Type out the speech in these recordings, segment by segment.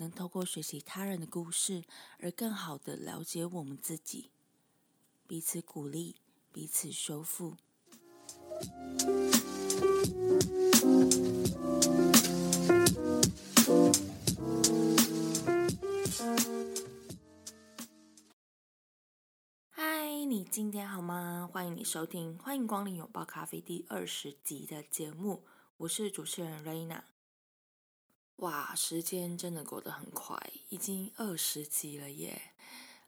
能透过学习他人的故事，而更好的了解我们自己，彼此鼓励，彼此修复。嗨，你今天好吗？欢迎你收听，欢迎光临拥抱咖啡第二十集的节目，我是主持人瑞娜。哇，时间真的过得很快，已经二十集了耶！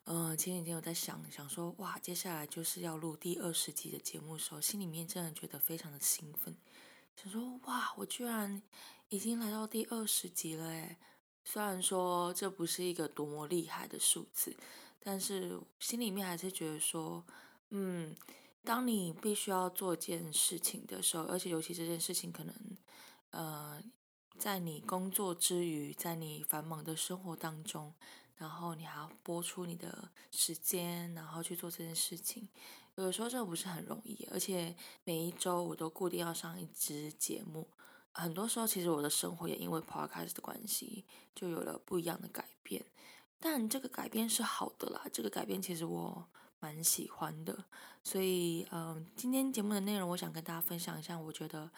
嗯，前几天我在想想说，哇，接下来就是要录第二十集的节目的时候，心里面真的觉得非常的兴奋，想说，哇，我居然已经来到第二十集了诶虽然说这不是一个多么厉害的数字，但是心里面还是觉得说，嗯，当你必须要做件事情的时候，而且尤其这件事情可能，呃。在你工作之余，在你繁忙的生活当中，然后你还要播出你的时间，然后去做这件事情，有的时候这不是很容易。而且每一周我都固定要上一支节目，很多时候其实我的生活也因为 podcast 的关系，就有了不一样的改变。但这个改变是好的啦，这个改变其实我蛮喜欢的。所以，嗯，今天节目的内容，我想跟大家分享一下，我觉得。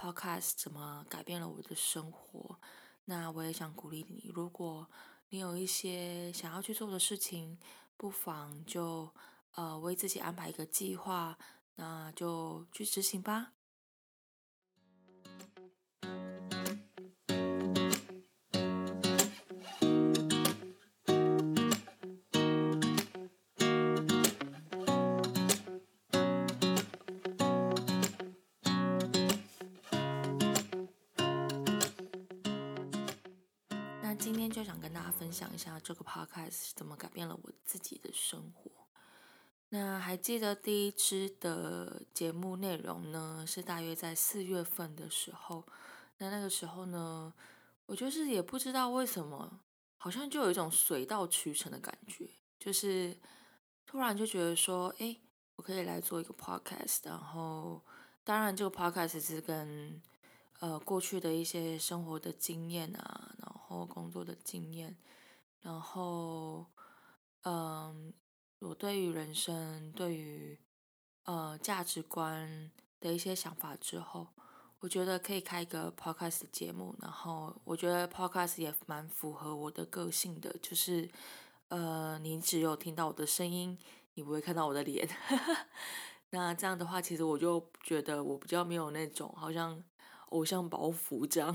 Podcast 怎么改变了我的生活？那我也想鼓励你，如果你有一些想要去做的事情，不妨就呃为自己安排一个计划，那就去执行吧。今天就想跟大家分享一下这个 podcast 怎么改变了我自己的生活。那还记得第一支的节目内容呢？是大约在四月份的时候。那那个时候呢，我就是也不知道为什么，好像就有一种水到渠成的感觉，就是突然就觉得说，哎，我可以来做一个 podcast。然后，当然这个 podcast 是跟呃过去的一些生活的经验啊，然后后。工作的经验，然后，嗯，我对于人生、对于呃价值观的一些想法之后，我觉得可以开一个 podcast 节目。然后，我觉得 podcast 也蛮符合我的个性的，就是呃，你只有听到我的声音，你不会看到我的脸。那这样的话，其实我就觉得我比较没有那种好像。偶像包袱这样，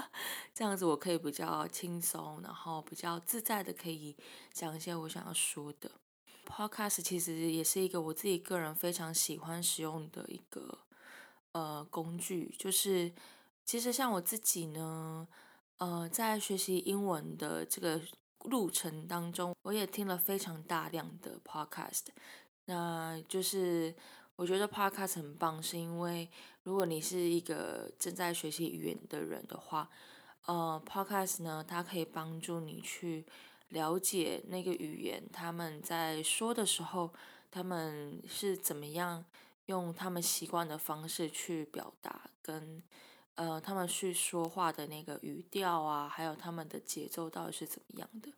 这样子我可以比较轻松，然后比较自在的可以讲一些我想要说的。Podcast 其实也是一个我自己个人非常喜欢使用的一个呃工具，就是其实像我自己呢，呃，在学习英文的这个路程当中，我也听了非常大量的 Podcast，那就是。我觉得 Podcast 很棒，是因为如果你是一个正在学习语言的人的话，呃，Podcast 呢，它可以帮助你去了解那个语言，他们在说的时候，他们是怎么样用他们习惯的方式去表达，跟呃，他们去说话的那个语调啊，还有他们的节奏到底是怎么样的。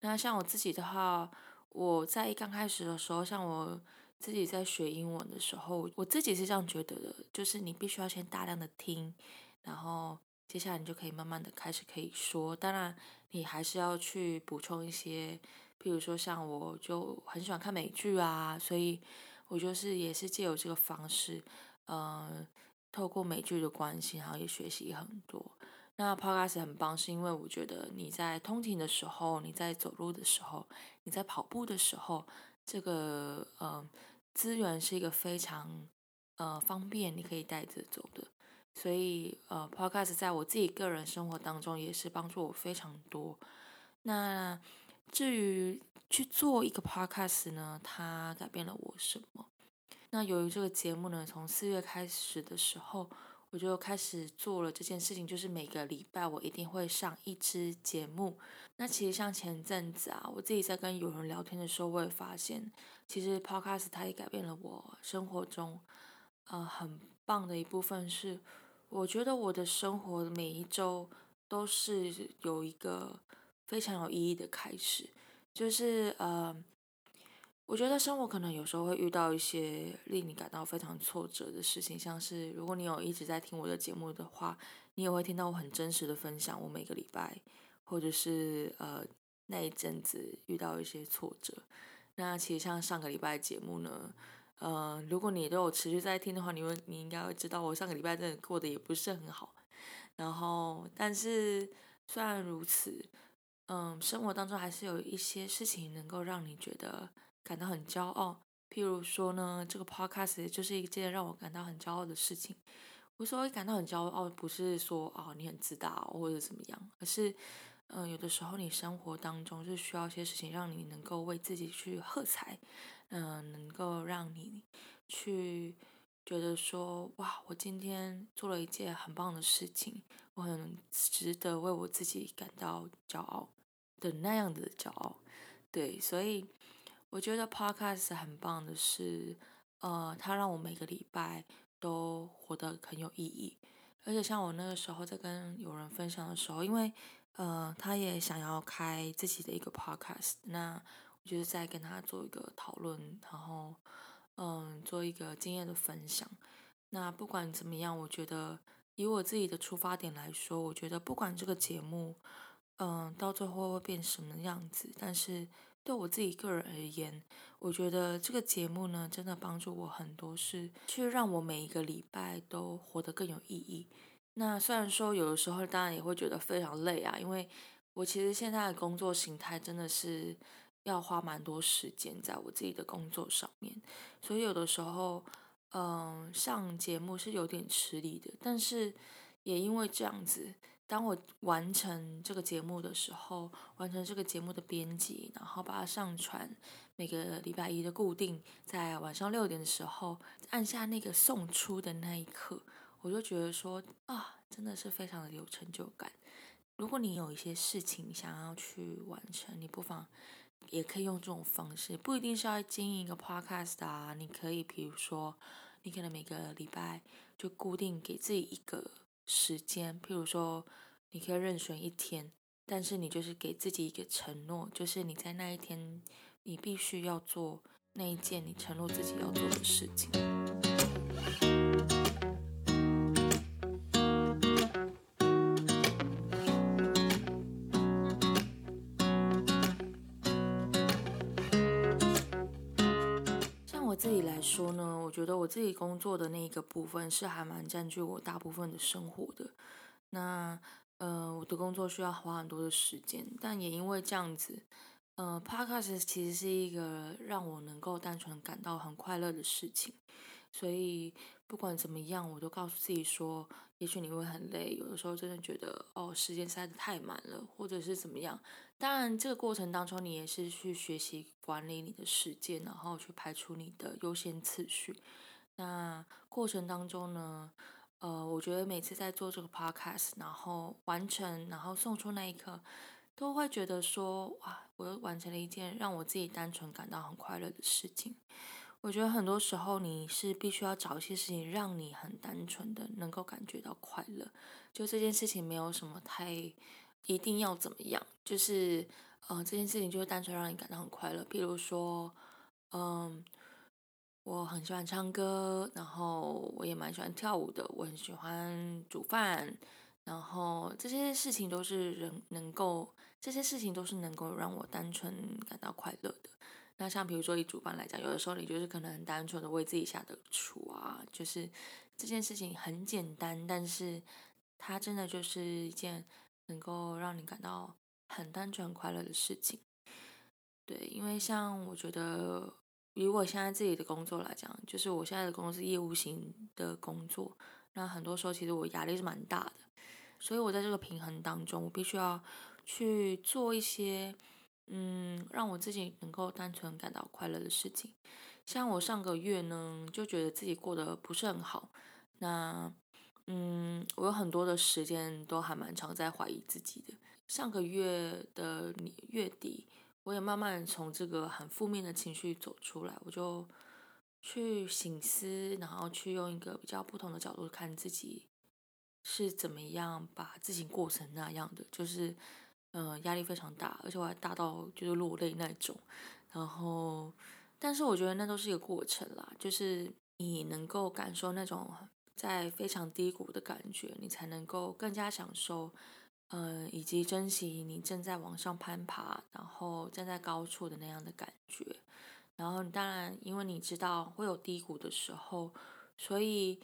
那像我自己的话，我在刚开始的时候，像我。自己在学英文的时候，我自己是这样觉得的，就是你必须要先大量的听，然后接下来你就可以慢慢的开始可以说。当然，你还是要去补充一些，譬如说像我就很喜欢看美剧啊，所以我就是也是借由这个方式，呃，透过美剧的关系，然后也学习很多。那 Podcast 很棒，是因为我觉得你在通勤的时候，你在走路的时候，你在跑步的时候，这个呃。资源是一个非常呃方便，你可以带着走的，所以呃，Podcast 在我自己个人生活当中也是帮助我非常多。那至于去做一个 podcast 呢，它改变了我什么？那由于这个节目呢，从四月开始的时候，我就开始做了这件事情，就是每个礼拜我一定会上一支节目。那其实像前阵子啊，我自己在跟有人聊天的时候，我也发现，其实 podcast 它也改变了我生活中，呃，很棒的一部分是，我觉得我的生活每一周都是有一个非常有意义的开始，就是呃。我觉得生活可能有时候会遇到一些令你感到非常挫折的事情，像是如果你有一直在听我的节目的话，你也会听到我很真实的分享。我每个礼拜或者是呃那一阵子遇到一些挫折。那其实像上个礼拜节目呢，呃，如果你都有持续在听的话，你会你应该会知道我上个礼拜真的过得也不是很好。然后，但是虽然如此，嗯，生活当中还是有一些事情能够让你觉得。感到很骄傲，譬如说呢，这个 podcast 就是一件让我感到很骄傲的事情。我说感到很骄傲，不是说啊你很自大或者怎么样，而是嗯，有的时候你生活当中是需要一些事情，让你能够为自己去喝彩，嗯，能够让你去觉得说哇，我今天做了一件很棒的事情，我很值得为我自己感到骄傲的那样的骄傲。对，所以。我觉得 podcast 很棒的是，呃，它让我每个礼拜都活得很有意义。而且像我那个时候在跟有人分享的时候，因为呃，他也想要开自己的一个 podcast，那我就是在跟他做一个讨论，然后嗯，做一个经验的分享。那不管怎么样，我觉得以我自己的出发点来说，我觉得不管这个节目嗯到最后会变什么样子，但是。对我自己个人而言，我觉得这个节目呢，真的帮助我很多，是去让我每一个礼拜都活得更有意义。那虽然说有的时候，当然也会觉得非常累啊，因为我其实现在的工作形态真的是要花蛮多时间在我自己的工作上面，所以有的时候，嗯，上节目是有点吃力的。但是也因为这样子。当我完成这个节目的时候，完成这个节目的编辑，然后把它上传，每个礼拜一的固定在晚上六点的时候，按下那个送出的那一刻，我就觉得说啊，真的是非常的有成就感。如果你有一些事情想要去完成，你不妨也可以用这种方式，不一定是要经营一个 podcast 啊，你可以比如说，你可能每个礼拜就固定给自己一个。时间，譬如说，你可以任选一天，但是你就是给自己一个承诺，就是你在那一天，你必须要做那一件你承诺自己要做的事情。觉得我自己工作的那一个部分是还蛮占据我大部分的生活的。那呃，我的工作需要花很多的时间，但也因为这样子，呃，Podcast 其实是一个让我能够单纯感到很快乐的事情。所以不管怎么样，我都告诉自己说，也许你会很累，有的时候真的觉得哦，时间塞得太满了，或者是怎么样。当然，这个过程当中，你也是去学习管理你的时间，然后去排除你的优先次序。那过程当中呢，呃，我觉得每次在做这个 podcast，然后完成，然后送出那一刻，都会觉得说，哇，我又完成了一件让我自己单纯感到很快乐的事情。我觉得很多时候你是必须要找一些事情让你很单纯的能够感觉到快乐，就这件事情没有什么太一定要怎么样，就是呃这件事情就是单纯让你感到很快乐。比如说，嗯，我很喜欢唱歌，然后我也蛮喜欢跳舞的，我很喜欢煮饭，然后这些事情都是人能够，这些事情都是能够让我单纯感到快乐的。那像比如说以煮饭来讲，有的时候你就是可能很单纯的为自己下的厨啊，就是这件事情很简单，但是它真的就是一件能够让你感到很单纯快乐的事情。对，因为像我觉得以我现在自己的工作来讲，就是我现在的工作是业务型的工作，那很多时候其实我压力是蛮大的，所以我在这个平衡当中，我必须要去做一些嗯让我自己能够单纯感到快乐的事情。像我上个月呢，就觉得自己过得不是很好，那嗯，我有很多的时间都还蛮常在怀疑自己的。上个月的月底，我也慢慢从这个很负面的情绪走出来，我就去醒思，然后去用一个比较不同的角度看自己是怎么样把自己过成那样的，就是嗯压力非常大，而且我还大到就是落泪那种。然后，但是我觉得那都是一个过程啦，就是你能够感受那种在非常低谷的感觉，你才能够更加享受。嗯，以及珍惜你正在往上攀爬，然后站在高处的那样的感觉。然后，当然，因为你知道会有低谷的时候，所以，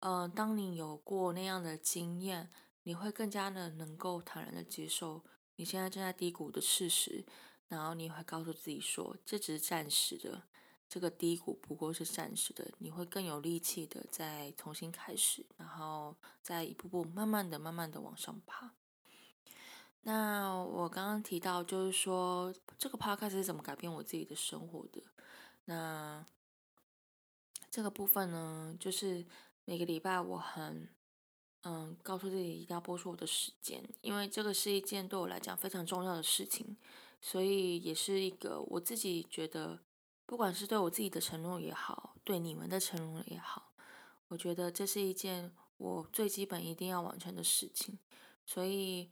嗯，当你有过那样的经验，你会更加的能够坦然的接受你现在正在低谷的事实。然后，你会告诉自己说，这只是暂时的，这个低谷不过是暂时的。你会更有力气的再重新开始，然后再一步步慢慢的、慢慢的往上爬。那我刚刚提到，就是说这个 podcast 是怎么改变我自己的生活的。那这个部分呢，就是每个礼拜我很嗯告诉自己一定要播出我的时间，因为这个是一件对我来讲非常重要的事情，所以也是一个我自己觉得，不管是对我自己的承诺也好，对你们的承诺也好，我觉得这是一件我最基本一定要完成的事情，所以。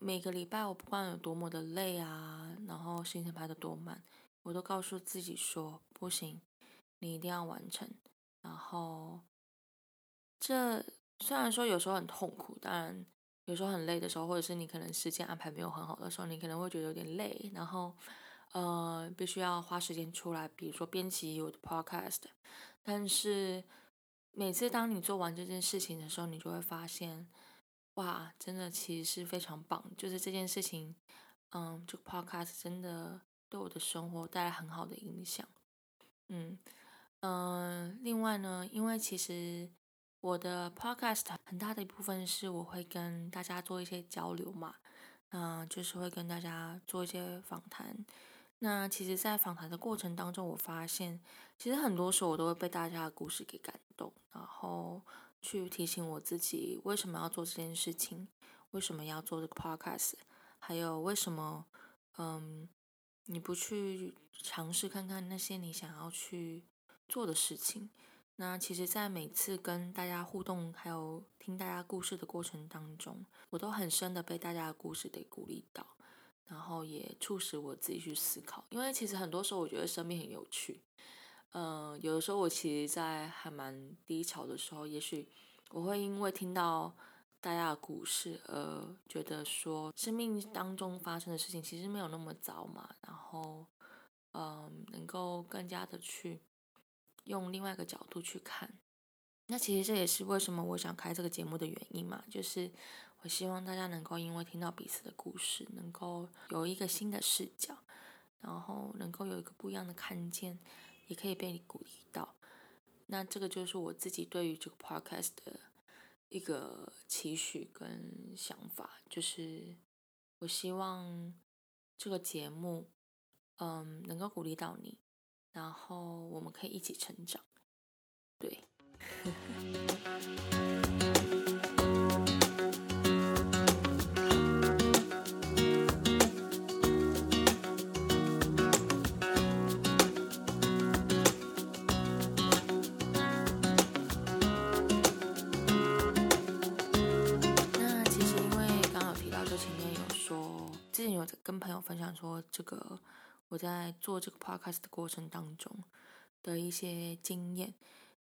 每个礼拜，我不管有多么的累啊，然后行程排的多满，我都告诉自己说不行，你一定要完成。然后，这虽然说有时候很痛苦，当然有时候很累的时候，或者是你可能时间安排没有很好的时候，你可能会觉得有点累，然后呃，必须要花时间出来，比如说编辑我的 podcast。但是每次当你做完这件事情的时候，你就会发现。哇，真的其实是非常棒，就是这件事情，嗯，这个 podcast 真的对我的生活带来很好的影响，嗯嗯，另外呢，因为其实我的 podcast 很大的一部分是我会跟大家做一些交流嘛，嗯，就是会跟大家做一些访谈，那其实，在访谈的过程当中，我发现其实很多时候我都会被大家的故事给感动，然后。去提醒我自己为什么要做这件事情，为什么要做这个 podcast，还有为什么，嗯，你不去尝试看看那些你想要去做的事情？那其实，在每次跟大家互动，还有听大家故事的过程当中，我都很深的被大家的故事给鼓励到，然后也促使我自己去思考。因为其实很多时候，我觉得生命很有趣。嗯，有的时候我其实，在还蛮低潮的时候，也许我会因为听到大家的故事，而觉得说生命当中发生的事情其实没有那么糟嘛。然后，嗯，能够更加的去用另外一个角度去看。那其实这也是为什么我想开这个节目的原因嘛，就是我希望大家能够因为听到彼此的故事，能够有一个新的视角，然后能够有一个不一样的看见。也可以被你鼓励到，那这个就是我自己对于这个 podcast 的一个期许跟想法，就是我希望这个节目，嗯，能够鼓励到你，然后我们可以一起成长，对。之前有跟朋友分享说，这个我在做这个 podcast 的过程当中的一些经验。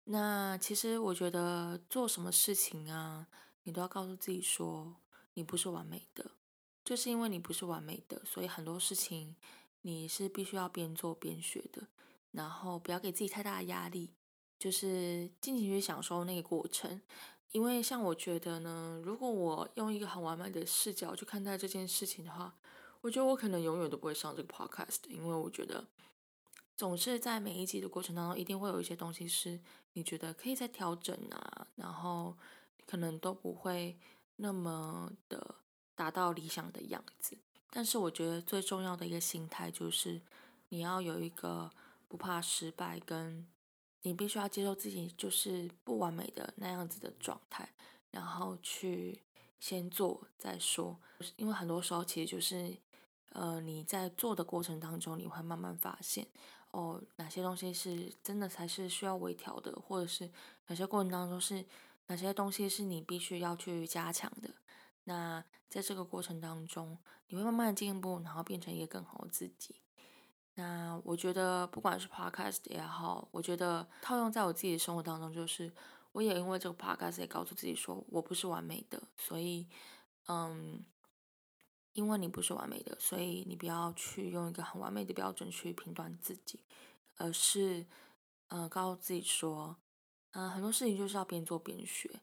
那其实我觉得做什么事情啊，你都要告诉自己说，你不是完美的，就是因为你不是完美的，所以很多事情你是必须要边做边学的。然后不要给自己太大的压力，就是尽情去享受那个过程。因为像我觉得呢，如果我用一个很完美的视角去看待这件事情的话，我觉得我可能永远都不会上这个 podcast，因为我觉得总是在每一集的过程当中，一定会有一些东西是你觉得可以再调整啊，然后可能都不会那么的达到理想的样子。但是我觉得最重要的一个心态就是你要有一个不怕失败，跟你必须要接受自己就是不完美的那样子的状态，然后去先做再说。因为很多时候其实就是，呃，你在做的过程当中，你会慢慢发现。哦，哪些东西是真的才是需要微调的，或者是哪些过程当中是哪些东西是你必须要去加强的？那在这个过程当中，你会慢慢进步，然后变成一个更好的自己。那我觉得不管是 podcast 也好，我觉得套用在我自己的生活当中，就是我也因为这个 podcast 也告诉自己说我不是完美的，所以嗯。因为你不是完美的，所以你不要去用一个很完美的标准去评断自己，而是，呃，告诉自己说，嗯，很多事情就是要边做边学，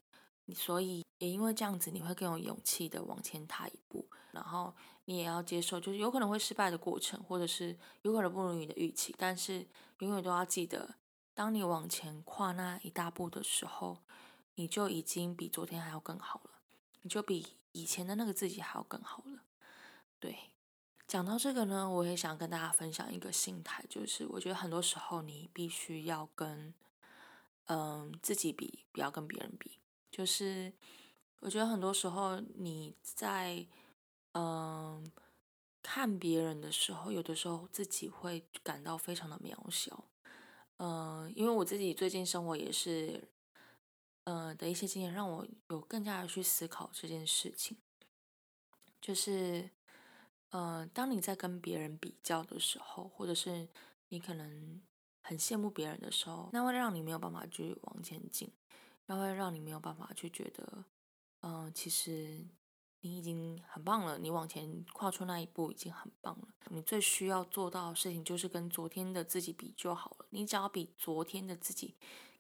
所以也因为这样子，你会更有勇气的往前踏一步，然后你也要接受，就是有可能会失败的过程，或者是有可能不如你的预期，但是永远都要记得，当你往前跨那一大步的时候，你就已经比昨天还要更好了，你就比以前的那个自己还要更好了。对，讲到这个呢，我也想跟大家分享一个心态，就是我觉得很多时候你必须要跟，嗯，自己比，不要跟别人比。就是我觉得很多时候你在，嗯，看别人的时候，有的时候自己会感到非常的渺小。嗯，因为我自己最近生活也是，呃的一些经验，让我有更加的去思考这件事情，就是。呃，当你在跟别人比较的时候，或者是你可能很羡慕别人的时候，那会让你没有办法去往前进，那会让你没有办法去觉得，嗯，其实你已经很棒了，你往前跨出那一步已经很棒了。你最需要做到的事情就是跟昨天的自己比就好了。你只要比昨天的自己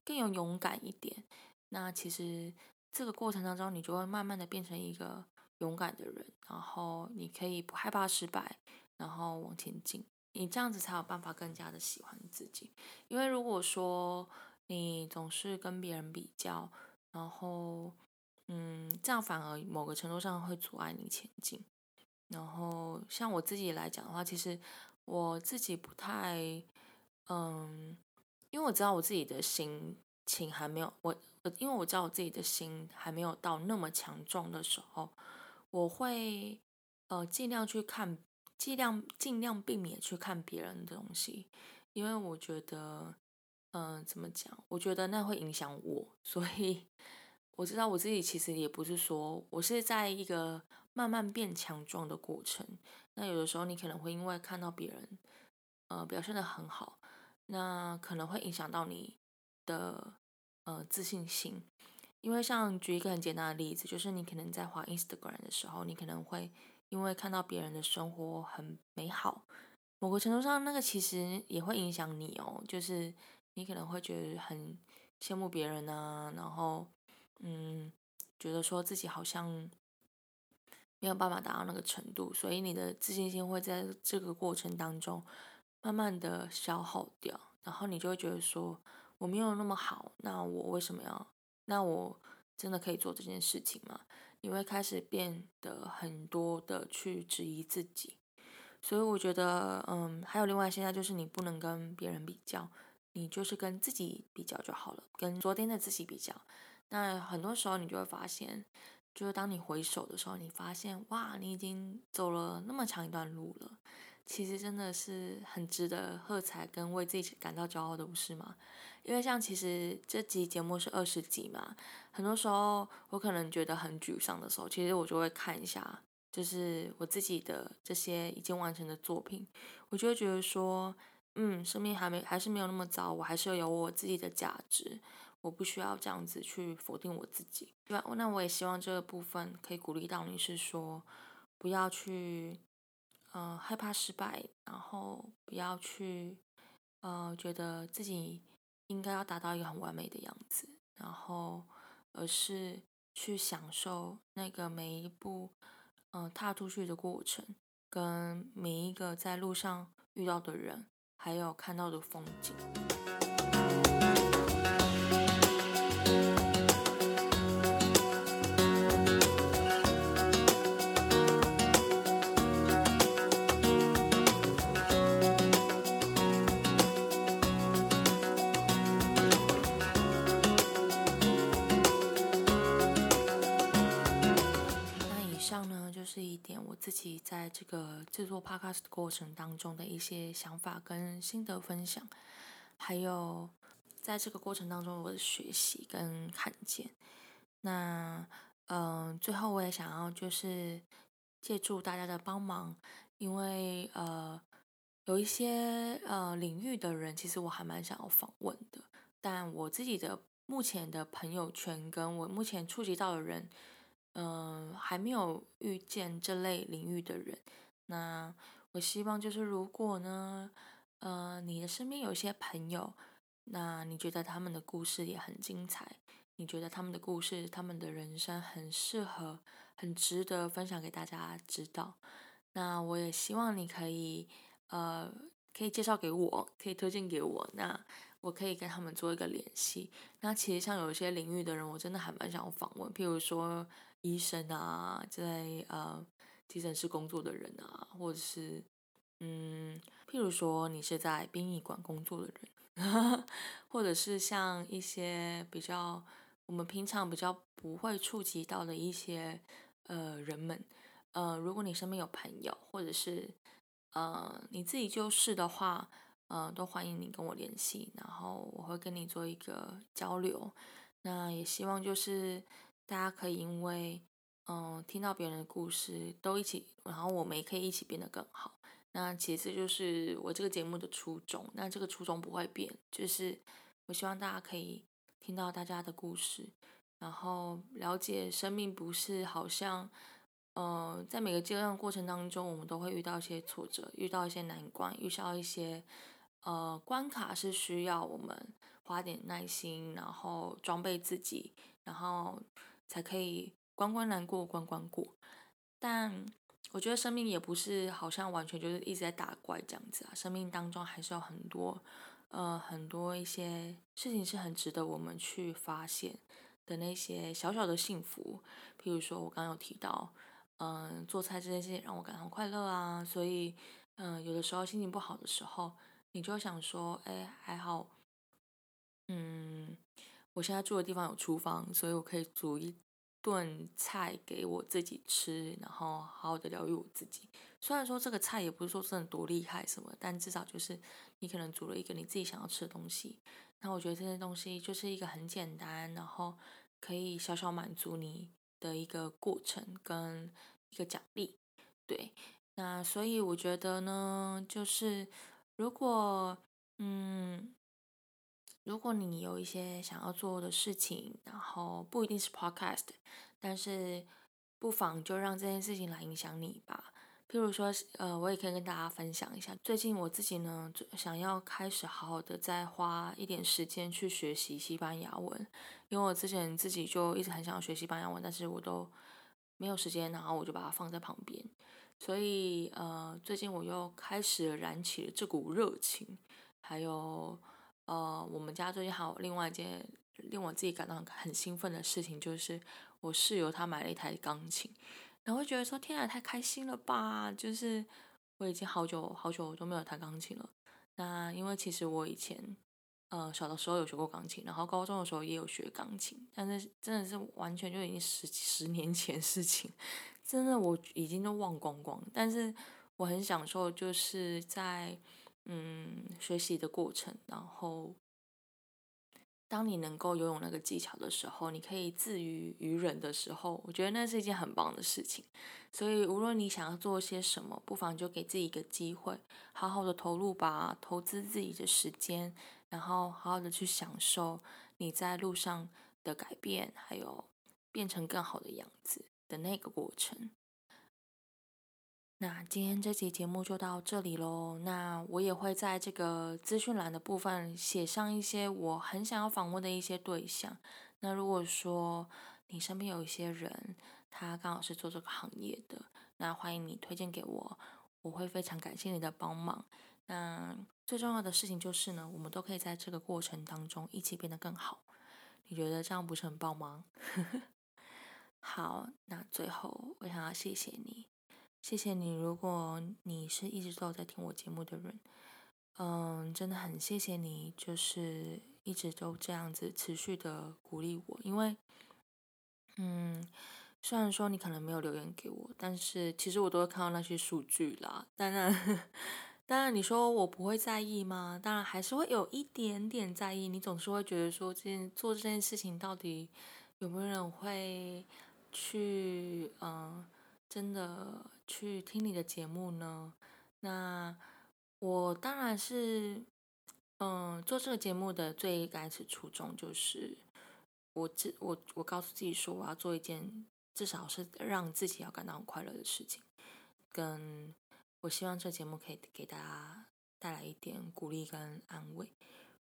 更有勇敢一点，那其实这个过程当中，你就会慢慢的变成一个。勇敢的人，然后你可以不害怕失败，然后往前进。你这样子才有办法更加的喜欢自己。因为如果说你总是跟别人比较，然后嗯，这样反而某个程度上会阻碍你前进。然后像我自己来讲的话，其实我自己不太嗯，因为我知道我自己的心情还没有我我，因为我知道我自己的心还没有到那么强壮的时候。我会呃尽量去看，尽量尽量避免去看别人的东西，因为我觉得，嗯，怎么讲？我觉得那会影响我，所以我知道我自己其实也不是说我是在一个慢慢变强壮的过程。那有的时候你可能会因为看到别人呃表现的很好，那可能会影响到你的呃自信心。因为像举一个很简单的例子，就是你可能在滑 Instagram 的时候，你可能会因为看到别人的生活很美好，某个程度上，那个其实也会影响你哦。就是你可能会觉得很羡慕别人啊，然后嗯，觉得说自己好像没有办法达到那个程度，所以你的自信心会在这个过程当中慢慢的消耗掉，然后你就会觉得说我没有那么好，那我为什么要？那我真的可以做这件事情吗？你会开始变得很多的去质疑自己，所以我觉得，嗯，还有另外现在就是你不能跟别人比较，你就是跟自己比较就好了，跟昨天的自己比较。那很多时候你就会发现，就是当你回首的时候，你发现哇，你已经走了那么长一段路了，其实真的是很值得喝彩跟为自己感到骄傲的，不是吗？因为像其实这集节目是二十集嘛，很多时候我可能觉得很沮丧的时候，其实我就会看一下，就是我自己的这些已经完成的作品，我就会觉得说，嗯，生命还没还是没有那么糟，我还是有我自己的价值，我不需要这样子去否定我自己。对吧？那我也希望这个部分可以鼓励到你，是说不要去，呃，害怕失败，然后不要去，呃，觉得自己。应该要达到一个很完美的样子，然后而是去享受那个每一步，嗯，踏出去的过程，跟每一个在路上遇到的人，还有看到的风景。自己在这个制作 podcast 过程当中的一些想法跟心得分享，还有在这个过程当中我的学习跟看见。那嗯，最后我也想要就是借助大家的帮忙，因为呃有一些呃领域的人，其实我还蛮想要访问的，但我自己的目前的朋友圈跟我目前触及到的人。嗯，还没有遇见这类领域的人。那我希望就是，如果呢，呃，你的身边有一些朋友，那你觉得他们的故事也很精彩，你觉得他们的故事、他们的人生很适合、很值得分享给大家知道。那我也希望你可以，呃，可以介绍给我，可以推荐给我。那我可以跟他们做一个联系。那其实像有一些领域的人，我真的还蛮想访问，譬如说。医生啊，在呃急诊室工作的人啊，或者是嗯，譬如说你是在殡仪馆工作的人，或者是像一些比较我们平常比较不会触及到的一些呃人们，呃，如果你身边有朋友，或者是呃你自己就是的话，呃，都欢迎你跟我联系，然后我会跟你做一个交流。那也希望就是。大家可以因为，嗯，听到别人的故事，都一起，然后我们也可以一起变得更好。那其次就是我这个节目的初衷，那这个初衷不会变，就是我希望大家可以听到大家的故事，然后了解生命不是好像，呃，在每个阶段过程当中，我们都会遇到一些挫折，遇到一些难关，遇到一些呃关卡，是需要我们花点耐心，然后装备自己，然后。才可以关关难过关关过，但我觉得生命也不是好像完全就是一直在打怪这样子啊，生命当中还是有很多呃很多一些事情是很值得我们去发现的那些小小的幸福，譬如说我刚刚有提到，嗯，做菜这件事情让我感到快乐啊，所以嗯有的时候心情不好的时候，你就想说，哎还好，嗯。我现在住的地方有厨房，所以我可以煮一顿菜给我自己吃，然后好好的疗愈我自己。虽然说这个菜也不是说真的多厉害什么，但至少就是你可能煮了一个你自己想要吃的东西。那我觉得这些东西就是一个很简单，然后可以小小满足你的一个过程跟一个奖励。对，那所以我觉得呢，就是如果嗯。如果你有一些想要做的事情，然后不一定是 podcast，但是不妨就让这件事情来影响你吧。譬如说，呃，我也可以跟大家分享一下，最近我自己呢，想要开始好好的再花一点时间去学习西班牙文，因为我之前自己就一直很想要学西班牙文，但是我都没有时间，然后我就把它放在旁边。所以，呃，最近我又开始燃起了这股热情，还有。呃，我们家最近还有另外一件令我自己感到很兴奋的事情，就是我室友他买了一台钢琴，然后觉得说天啊，太开心了吧！就是我已经好久好久都没有弹钢琴了。那因为其实我以前呃小的时候有学过钢琴，然后高中的时候也有学钢琴，但是真的是完全就已经十十年前事情，真的我已经都忘光光。但是我很享受，就是在。嗯，学习的过程，然后当你能够游泳那个技巧的时候，你可以自娱于人的时候，我觉得那是一件很棒的事情。所以，无论你想要做些什么，不妨就给自己一个机会，好好的投入吧，投资自己的时间，然后好好的去享受你在路上的改变，还有变成更好的样子的那个过程。那今天这期节目就到这里喽。那我也会在这个资讯栏的部分写上一些我很想要访问的一些对象。那如果说你身边有一些人，他刚好是做这个行业的，那欢迎你推荐给我，我会非常感谢你的帮忙。那最重要的事情就是呢，我们都可以在这个过程当中一起变得更好。你觉得这样不是很棒吗？好，那最后我想要谢谢你。谢谢你，如果你是一直都在听我节目的人，嗯，真的很谢谢你，就是一直都这样子持续的鼓励我，因为，嗯，虽然说你可能没有留言给我，但是其实我都会看到那些数据啦。当然，当然你说我不会在意吗？当然还是会有一点点在意。你总是会觉得说，这件做这件事情到底有没有人会去，嗯，真的去听你的节目呢？那我当然是，嗯，做这个节目的最开始初衷就是，我自我我告诉自己说，我要做一件。至少是让自己要感到很快乐的事情，跟我希望这节目可以给大家带来一点鼓励跟安慰，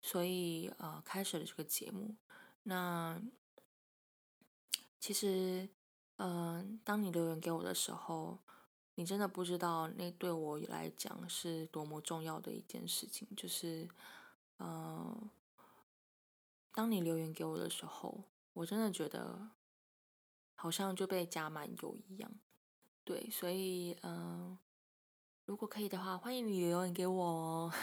所以呃开始了这个节目。那其实，嗯，当你留言给我的时候，你真的不知道那对我来讲是多么重要的一件事情。就是，嗯，当你留言给我的时候，我真的觉得。好像就被加满油一样，对，所以嗯，如果可以的话，欢迎你留言给我哦，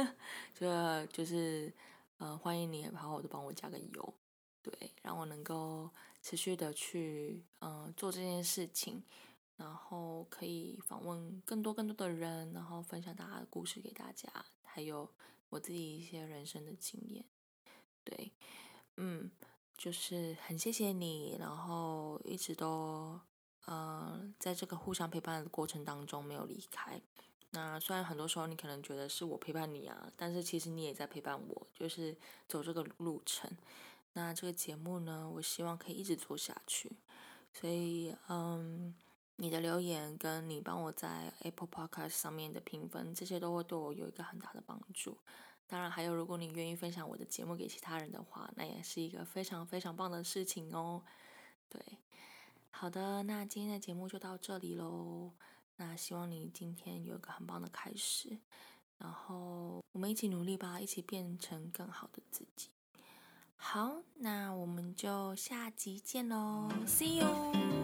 就就是呃，欢迎你好好的帮我加个油，对，让我能够持续的去嗯做这件事情，然后可以访问更多更多的人，然后分享大家的故事给大家，还有我自己一些人生的经验，对，嗯。就是很谢谢你，然后一直都，呃，在这个互相陪伴的过程当中没有离开。那虽然很多时候你可能觉得是我陪伴你啊，但是其实你也在陪伴我，就是走这个路程。那这个节目呢，我希望可以一直做下去。所以，嗯，你的留言跟你帮我在 Apple Podcast 上面的评分，这些都会对我有一个很大的帮助。当然，还有，如果你愿意分享我的节目给其他人的话，那也是一个非常非常棒的事情哦。对，好的，那今天的节目就到这里喽。那希望你今天有一个很棒的开始，然后我们一起努力吧，一起变成更好的自己。好，那我们就下集见喽，See you。